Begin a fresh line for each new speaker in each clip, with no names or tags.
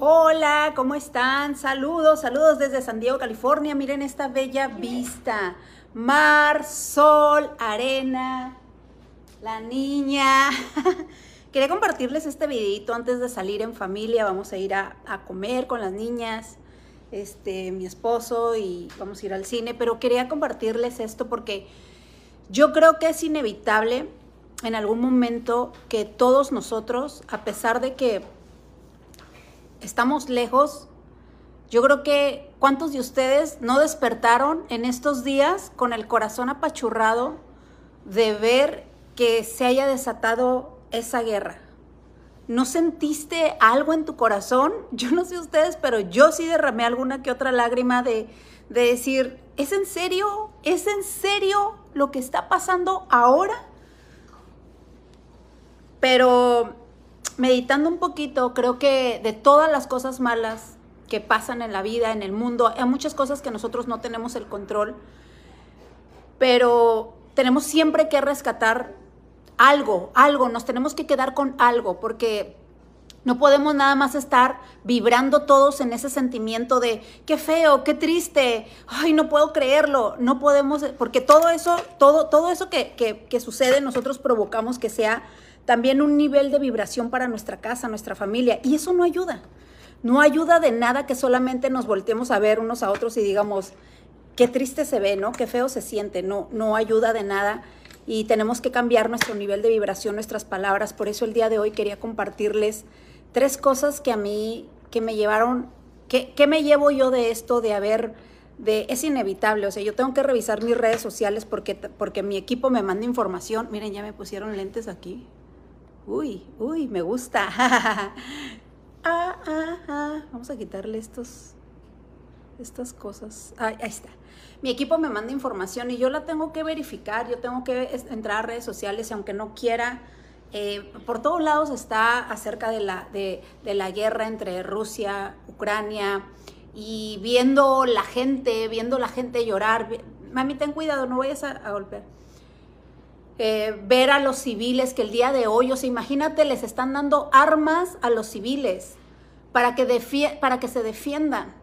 Hola, ¿cómo están? Saludos, saludos desde San Diego, California. Miren esta bella vista. Mar, sol, arena, la niña. Quería compartirles este videito antes de salir en familia. Vamos a ir a, a, comer con las niñas, este, mi esposo y vamos a ir al cine. Pero quería compartirles esto porque yo creo que es inevitable en algún momento que todos nosotros, a pesar de que estamos lejos. Yo creo que cuántos de ustedes no despertaron en estos días con el corazón apachurrado de ver que se haya desatado esa guerra. ¿No sentiste algo en tu corazón? Yo no sé ustedes, pero yo sí derramé alguna que otra lágrima de, de decir, ¿es en serio? ¿Es en serio lo que está pasando ahora? Pero meditando un poquito, creo que de todas las cosas malas que pasan en la vida, en el mundo, hay muchas cosas que nosotros no tenemos el control, pero tenemos siempre que rescatar algo, algo, nos tenemos que quedar con algo, porque no podemos nada más estar vibrando todos en ese sentimiento de qué feo, qué triste, ay, no puedo creerlo, no podemos, porque todo eso, todo, todo eso que, que, sucede, nosotros provocamos que sea también un nivel de vibración para nuestra casa, nuestra familia. Y eso no ayuda. No ayuda de nada que solamente nos volteemos a ver unos a otros y digamos, qué triste se ve, ¿no? Qué feo se siente. No, no ayuda de nada. Y tenemos que cambiar nuestro nivel de vibración, nuestras palabras. Por eso el día de hoy quería compartirles tres cosas que a mí, que me llevaron, que, ¿qué me llevo yo de esto, de haber, de, es inevitable, o sea, yo tengo que revisar mis redes sociales porque, porque mi equipo me manda información. Miren, ya me pusieron lentes aquí. Uy, uy, me gusta. ah, ah, ah. Vamos a quitarle estos, estas cosas. ahí está. Mi equipo me manda información y yo la tengo que verificar. Yo tengo que entrar a redes sociales y aunque no quiera, eh, por todos lados está acerca de la, de, la guerra entre Rusia, Ucrania y viendo la gente, viendo la gente llorar. Mami, ten cuidado, no vayas a, a golpear eh, ver a los civiles que el día de hoy, o sea, imagínate, les están dando armas a los civiles para que, para que se defiendan.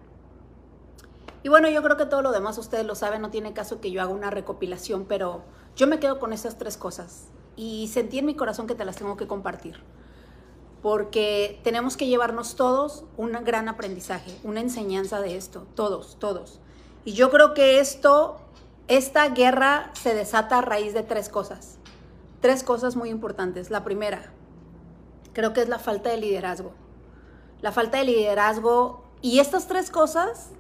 Y bueno, yo creo que todo lo demás ustedes lo saben, no tiene caso que yo haga una recopilación, pero yo me quedo con esas tres cosas y sentí en mi corazón que te las tengo que compartir. Porque tenemos que llevarnos todos un gran aprendizaje, una enseñanza de esto, todos, todos. Y yo creo que esto esta guerra se desata a raíz de tres cosas. Tres cosas muy importantes. La primera, creo que es la falta de liderazgo. La falta de liderazgo. Y estas tres cosas,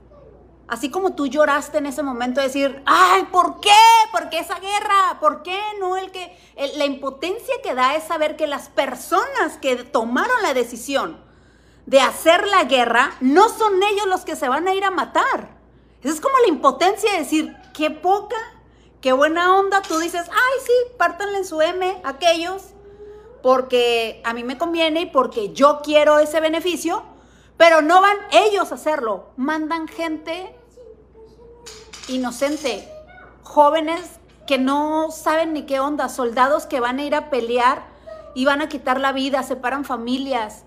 así como tú lloraste en ese momento de decir, ay, ¿por qué? ¿Por qué esa guerra? ¿Por qué no el que... la impotencia que da es saber que las personas que tomaron la decisión de hacer la guerra no son ellos los que se van a ir a matar. Es como la impotencia de decir, qué poca, qué buena onda. Tú dices, ay, sí, pártanle en su M aquellos, porque a mí me conviene y porque yo quiero ese beneficio, pero no van ellos a hacerlo. Mandan gente inocente, jóvenes que no saben ni qué onda, soldados que van a ir a pelear y van a quitar la vida, separan familias.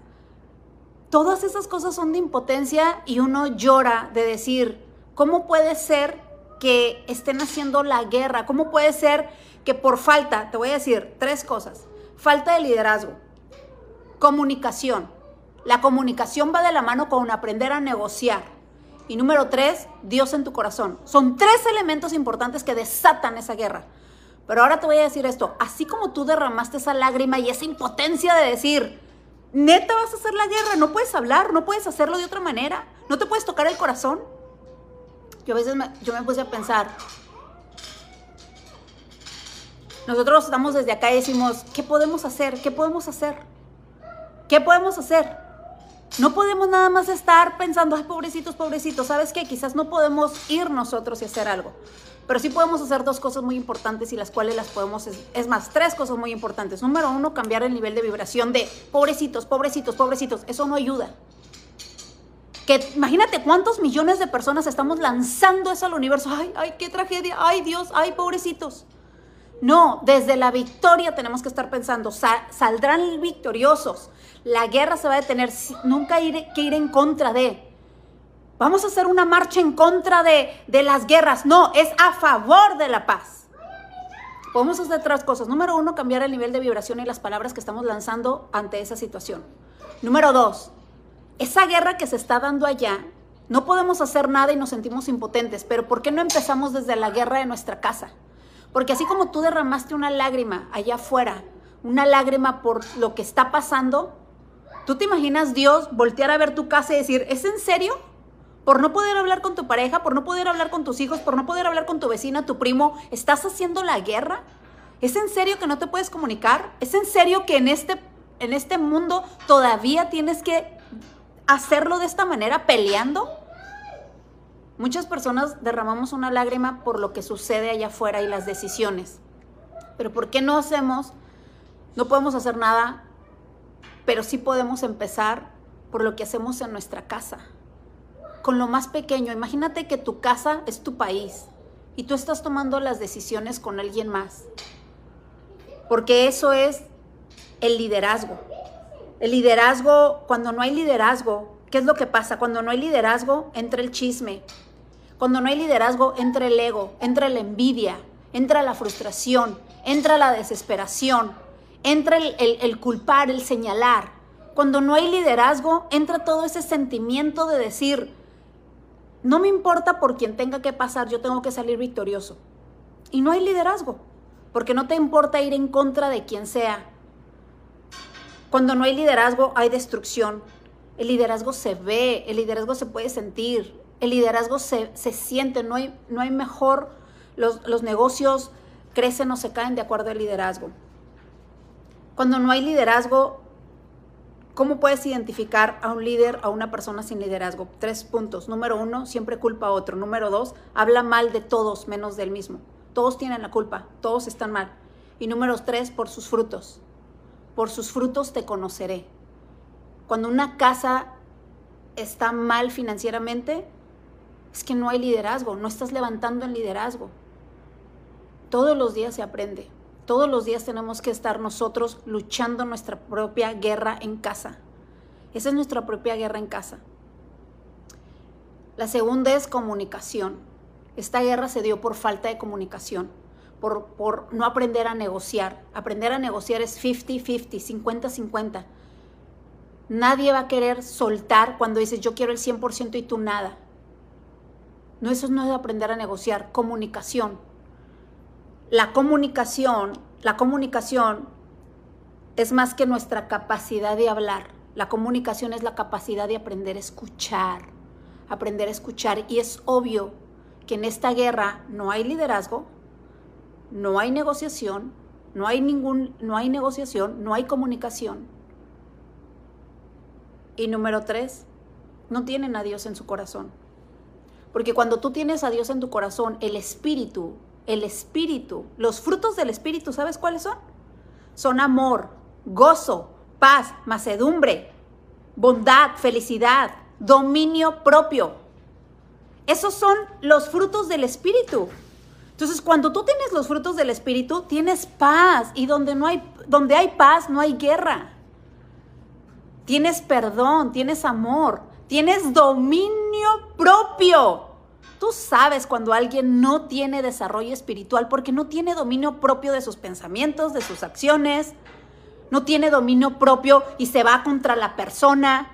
Todas esas cosas son de impotencia y uno llora de decir, ¿cómo puede ser que estén haciendo la guerra? ¿Cómo puede ser que por falta, te voy a decir tres cosas, falta de liderazgo, comunicación. La comunicación va de la mano con aprender a negociar. Y número tres, Dios en tu corazón. Son tres elementos importantes que desatan esa guerra. Pero ahora te voy a decir esto, así como tú derramaste esa lágrima y esa impotencia de decir, neta vas a hacer la guerra, no puedes hablar, no puedes hacerlo de otra manera, no te puedes tocar el corazón, yo a veces me, yo me puse a pensar, nosotros estamos desde acá y decimos, ¿qué podemos hacer? ¿Qué podemos hacer? ¿Qué podemos hacer? No podemos nada más estar pensando, ay, pobrecitos, pobrecitos. ¿Sabes qué? Quizás no podemos ir nosotros y hacer algo. Pero sí podemos hacer dos cosas muy importantes y las cuales las podemos, es, más, tres cosas muy importantes. Número uno, cambiar el nivel de vibración de pobrecitos, pobrecitos, pobrecitos. Eso no ayuda que imagínate cuántos millones de personas estamos lanzando eso al universo. Ay, ay, qué tragedia, ay Dios, ay, pobrecitos. No, desde la victoria tenemos que estar pensando, saldrán victoriosos. La guerra se va a detener, nunca hay que ir en contra de. Vamos a hacer una marcha en contra de, de las guerras. No, es a favor de la paz. Podemos hacer otras cosas. Número uno, cambiar el nivel de vibración y las palabras que estamos lanzando ante esa situación. Número dos, esa guerra que se está dando allá, no podemos hacer nada y nos sentimos impotentes, pero ¿por qué no empezamos desde la guerra de nuestra casa? Porque así como tú derramaste una lágrima allá afuera, una lágrima por lo que está pasando, ¿tú te imaginas Dios voltear a ver tu casa y decir, ¿es en serio? por no poder hablar con tu pareja, por no poder hablar con tus hijos, por no poder hablar con tu vecina, tu primo, ¿estás haciendo la guerra? ¿Es en serio que no te puedes comunicar? ¿Es en serio que en este, en este mundo todavía tienes que hacerlo de esta manera, peleando? Muchas personas derramamos una lágrima por lo que sucede allá afuera y las decisiones. Pero ¿por qué no hacemos? No podemos hacer nada, pero sí podemos empezar por lo que hacemos en nuestra casa con lo más pequeño. Imagínate que tu casa es tu país y tú estás tomando las decisiones con alguien más. Porque eso es el liderazgo. El liderazgo, cuando no hay liderazgo, ¿qué es lo que pasa? Cuando no hay liderazgo, entra el chisme. Cuando no hay liderazgo, entra el ego, entra la envidia, entra la frustración, entra la desesperación, entra el, culpar, el señalar. Cuando no hay liderazgo, entra todo ese sentimiento de decir, no me importa por quien tenga que pasar, yo tengo que salir victorioso. Y no hay liderazgo, porque no te importa ir en contra de quien sea. Cuando no hay liderazgo, hay destrucción. El liderazgo se ve, el liderazgo se puede sentir, el liderazgo se, siente, no hay, no hay mejor, los, los negocios crecen o se caen de acuerdo al liderazgo. Cuando no hay liderazgo, ¿Cómo puedes identificar a un líder, a una persona sin liderazgo? Tres puntos. Número uno, siempre culpa a otro. Número dos, habla mal de todos menos del mismo. Todos tienen la culpa, todos están mal. Y número tres, por sus frutos. Por sus frutos te conoceré. Cuando una casa está mal financieramente, es que no hay liderazgo, no estás levantando el liderazgo. Todos los días se aprende. Todos los días tenemos que estar nosotros luchando nuestra propia guerra en casa. Esa es nuestra propia guerra en casa. La segunda es comunicación. Esta guerra se dio por falta de comunicación, por, por no aprender a negociar. Aprender a negociar es 50-50, 50-50. Nadie va a querer soltar cuando dices yo quiero el 100% y tú nada. No, eso no es aprender a negociar. Comunicación la comunicación, la comunicación es más que nuestra capacidad de hablar. La comunicación es la capacidad de aprender a escuchar, aprender a escuchar. Y es obvio que en esta guerra no hay liderazgo, no hay negociación, no hay ningún, no hay negociación, no hay comunicación. Y número tres, no tienen a Dios en su corazón. Porque cuando tú tienes a Dios en tu corazón, el espíritu el espíritu. Los frutos del espíritu, ¿sabes cuáles son? Son amor, gozo, paz, macedumbre, bondad, felicidad, dominio propio. Esos son los frutos del espíritu. Entonces, cuando tú tienes los frutos del espíritu, tienes paz y donde no hay donde hay paz no hay guerra. Tienes perdón, tienes amor, tienes dominio propio. Tú sabes cuando alguien no tiene desarrollo espiritual porque no tiene dominio propio de sus pensamientos, de sus acciones, no tiene dominio propio y se va contra la persona.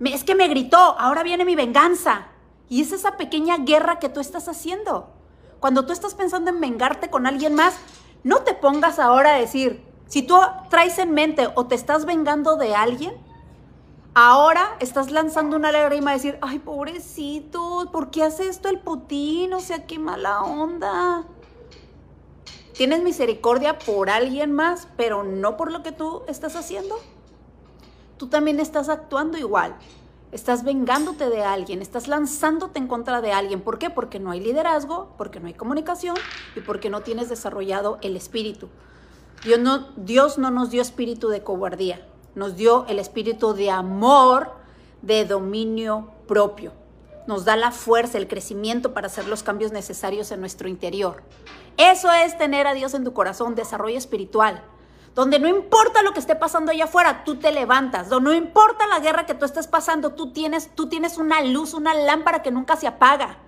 Es que me gritó, ahora viene mi venganza. Y es esa pequeña guerra que tú estás haciendo. Cuando tú estás pensando en vengarte con alguien más, no te pongas ahora a decir, si tú traes en mente o te estás vengando de alguien, Ahora estás lanzando una lágrima a decir, ay, pobrecito, ¿por qué hace esto el Putin? O sea, qué mala onda. Tienes misericordia por alguien más, pero no por lo que tú estás haciendo. Tú también estás actuando igual. Estás vengándote de alguien, estás lanzándote en contra de alguien. ¿Por qué? Porque no hay liderazgo, porque no hay comunicación y porque no tienes desarrollado el espíritu. Dios no, Dios no nos dio espíritu de cobardía nos dio el espíritu de amor, de dominio propio. nos da la fuerza, el crecimiento para hacer los cambios necesarios en nuestro interior. Eso es tener a Dios en tu corazón, desarrollo espiritual. Donde no importa lo que esté pasando allá afuera, tú te levantas. Donde no importa la guerra que tú estés pasando, tú tienes, tú tienes una luz, una lámpara que nunca se apaga.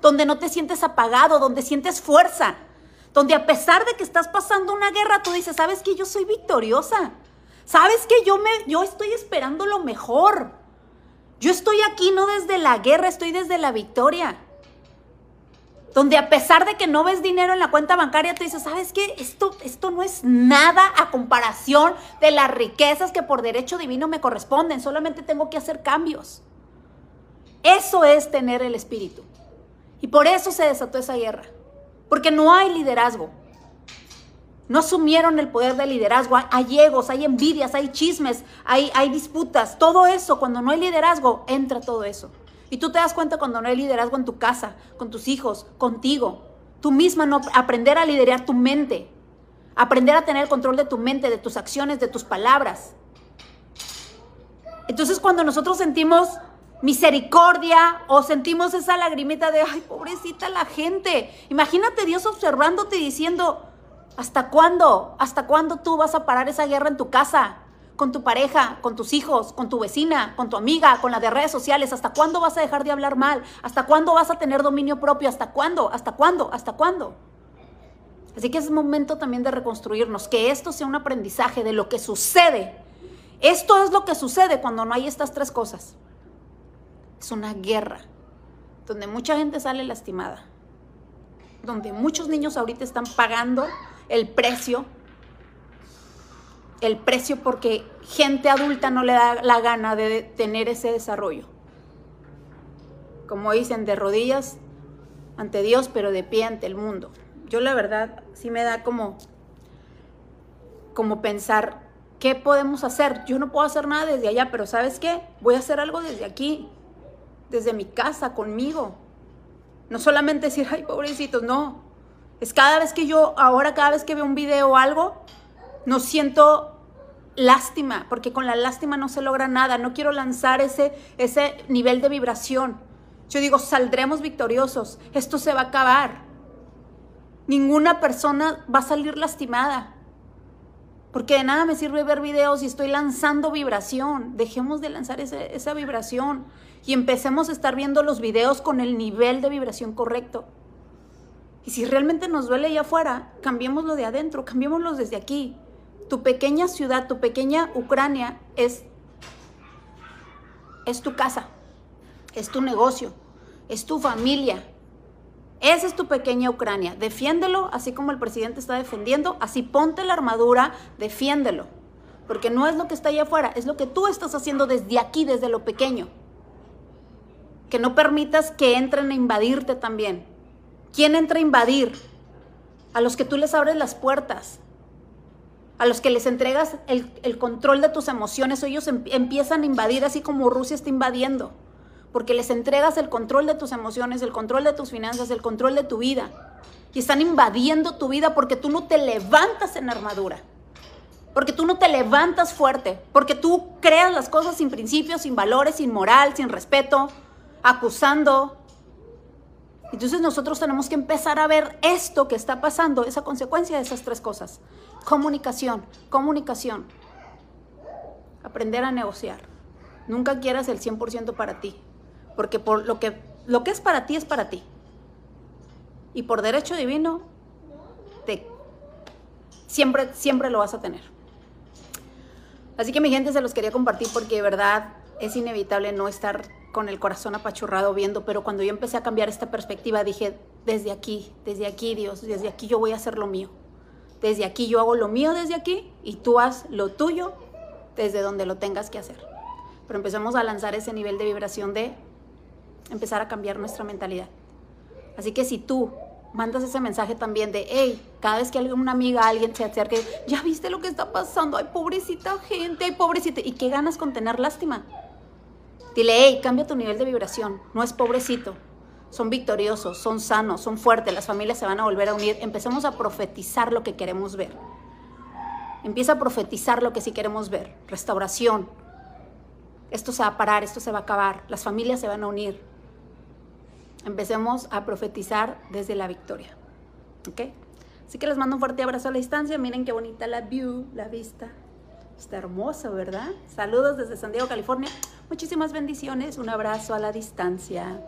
Donde no te sientes apagado, donde sientes fuerza. Donde a pesar de que estás pasando una guerra, tú dices, ¿sabes que yo soy victoriosa? ¿Sabes que yo, me, yo estoy esperando lo mejor? Yo estoy aquí no desde la guerra, estoy desde la victoria. Donde a pesar de que no ves dinero en la cuenta bancaria, tú dices, ¿sabes qué? Esto, esto no es nada a comparación de las riquezas que por derecho divino me corresponden. Solamente tengo que hacer cambios. Eso es tener el espíritu. Y por eso se desató esa guerra. Porque no hay liderazgo. No asumieron el poder del liderazgo. Hay egos, hay envidias, hay chismes, hay, hay disputas. Todo eso, cuando no hay liderazgo, entra todo eso. Y tú te das cuenta cuando no hay liderazgo en tu casa, con tus hijos, contigo. Tú misma no aprender a liderar tu mente. Aprender a tener el control de tu mente, de tus acciones, de tus palabras. Entonces cuando nosotros sentimos misericordia o sentimos esa lagrimita de, ay, pobrecita la gente. Imagínate Dios observándote y diciendo, ¿hasta cuándo? ¿Hasta cuándo tú vas a parar esa guerra en tu casa? con tu pareja, con tus hijos, con tu vecina, con tu amiga, con la de redes sociales. ¿Hasta cuándo vas a dejar de hablar mal? ¿Hasta cuándo vas a tener dominio propio? ¿Hasta cuándo? ¿Hasta cuándo? ¿Hasta cuándo? Así que es momento también de reconstruirnos, que esto sea un aprendizaje de lo que sucede. Esto es lo que sucede cuando no hay estas tres cosas. Es una guerra donde mucha gente sale lastimada, donde muchos niños ahorita están pagando el precio el precio porque gente adulta no le da la gana de tener ese desarrollo. Como dicen, de rodillas ante Dios, pero de pie ante el mundo. Yo la verdad sí me da como, como pensar, ¿qué podemos hacer? Yo no puedo hacer nada desde allá, pero ¿sabes qué? Voy a hacer algo desde aquí, desde mi casa, conmigo. No solamente decir, ay, pobrecitos, no. Es cada vez que yo, ahora cada vez que veo un video o algo, no siento lástima, porque con la lástima no se logra nada. No quiero lanzar ese, ese nivel de vibración. Yo digo, saldremos victoriosos. Esto se va a acabar. Ninguna persona va a salir lastimada. Porque de nada me sirve ver videos y estoy lanzando vibración. Dejemos de lanzar esa vibración y empecemos a estar viendo los videos con el nivel de vibración correcto. Y si realmente nos duele allá afuera, cambiémoslo de adentro, cambiémoslo desde aquí tu pequeña ciudad, tu pequeña Ucrania es, es tu casa, es tu negocio, es tu familia. Esa es tu pequeña Ucrania. Defiéndelo así como el presidente está defendiendo, así ponte la armadura, defiéndelo. Porque no es lo que está allá afuera, es lo que tú estás haciendo desde aquí, desde lo pequeño. Que no permitas que entren a invadirte también. ¿Quién entra a invadir? A los que tú les abres las puertas, a los que les entregas el, control de tus emociones, ellos em, empiezan a invadir así como Rusia está invadiendo, porque les entregas el control de tus emociones, el control de tus finanzas, el control de tu vida. Y están invadiendo tu vida porque tú no te levantas en armadura, porque tú no te levantas fuerte, porque tú creas las cosas sin principios, sin valores, sin moral, sin respeto, acusando, entonces nosotros tenemos que empezar a ver esto que está pasando, esa consecuencia de esas tres cosas. Comunicación, comunicación. Aprender a negociar. Nunca quieras el 100% para ti, porque por lo que, lo que es para ti es para ti. Y por derecho divino, te, siempre, siempre lo vas a tener. Así que mi gente se los quería compartir porque de verdad es inevitable no estar con el corazón apachurrado viendo, pero cuando yo empecé a cambiar esta perspectiva dije, desde aquí, desde aquí Dios, desde aquí yo voy a hacer lo mío. Desde aquí yo hago lo mío desde aquí y tú haz lo tuyo desde donde lo tengas que hacer. Pero empecemos a lanzar ese nivel de vibración de empezar a cambiar nuestra mentalidad. Así que si tú mandas ese mensaje también de, hey, cada vez que alguna amiga, alguien se acerque, ya viste lo que está pasando, ay, pobrecita gente, ay, pobrecita, ¿y qué ganas con tener lástima? Dile, hey, cambia tu nivel de vibración. No es pobrecito. Son victoriosos, son sanos, son fuertes. Las familias se van a volver a unir. Empecemos a profetizar lo que queremos ver. Empieza a profetizar lo que sí queremos ver. Restauración. Esto se va a parar, esto se va a acabar. Las familias se van a unir. empecemos a profetizar desde la victoria. ¿Ok? Así que les mando un fuerte abrazo a la distancia. Miren qué bonita la view, la vista. Está hermoso, ¿verdad? Saludos desde San Diego, California. Muchísimas bendiciones. Un abrazo a la distancia.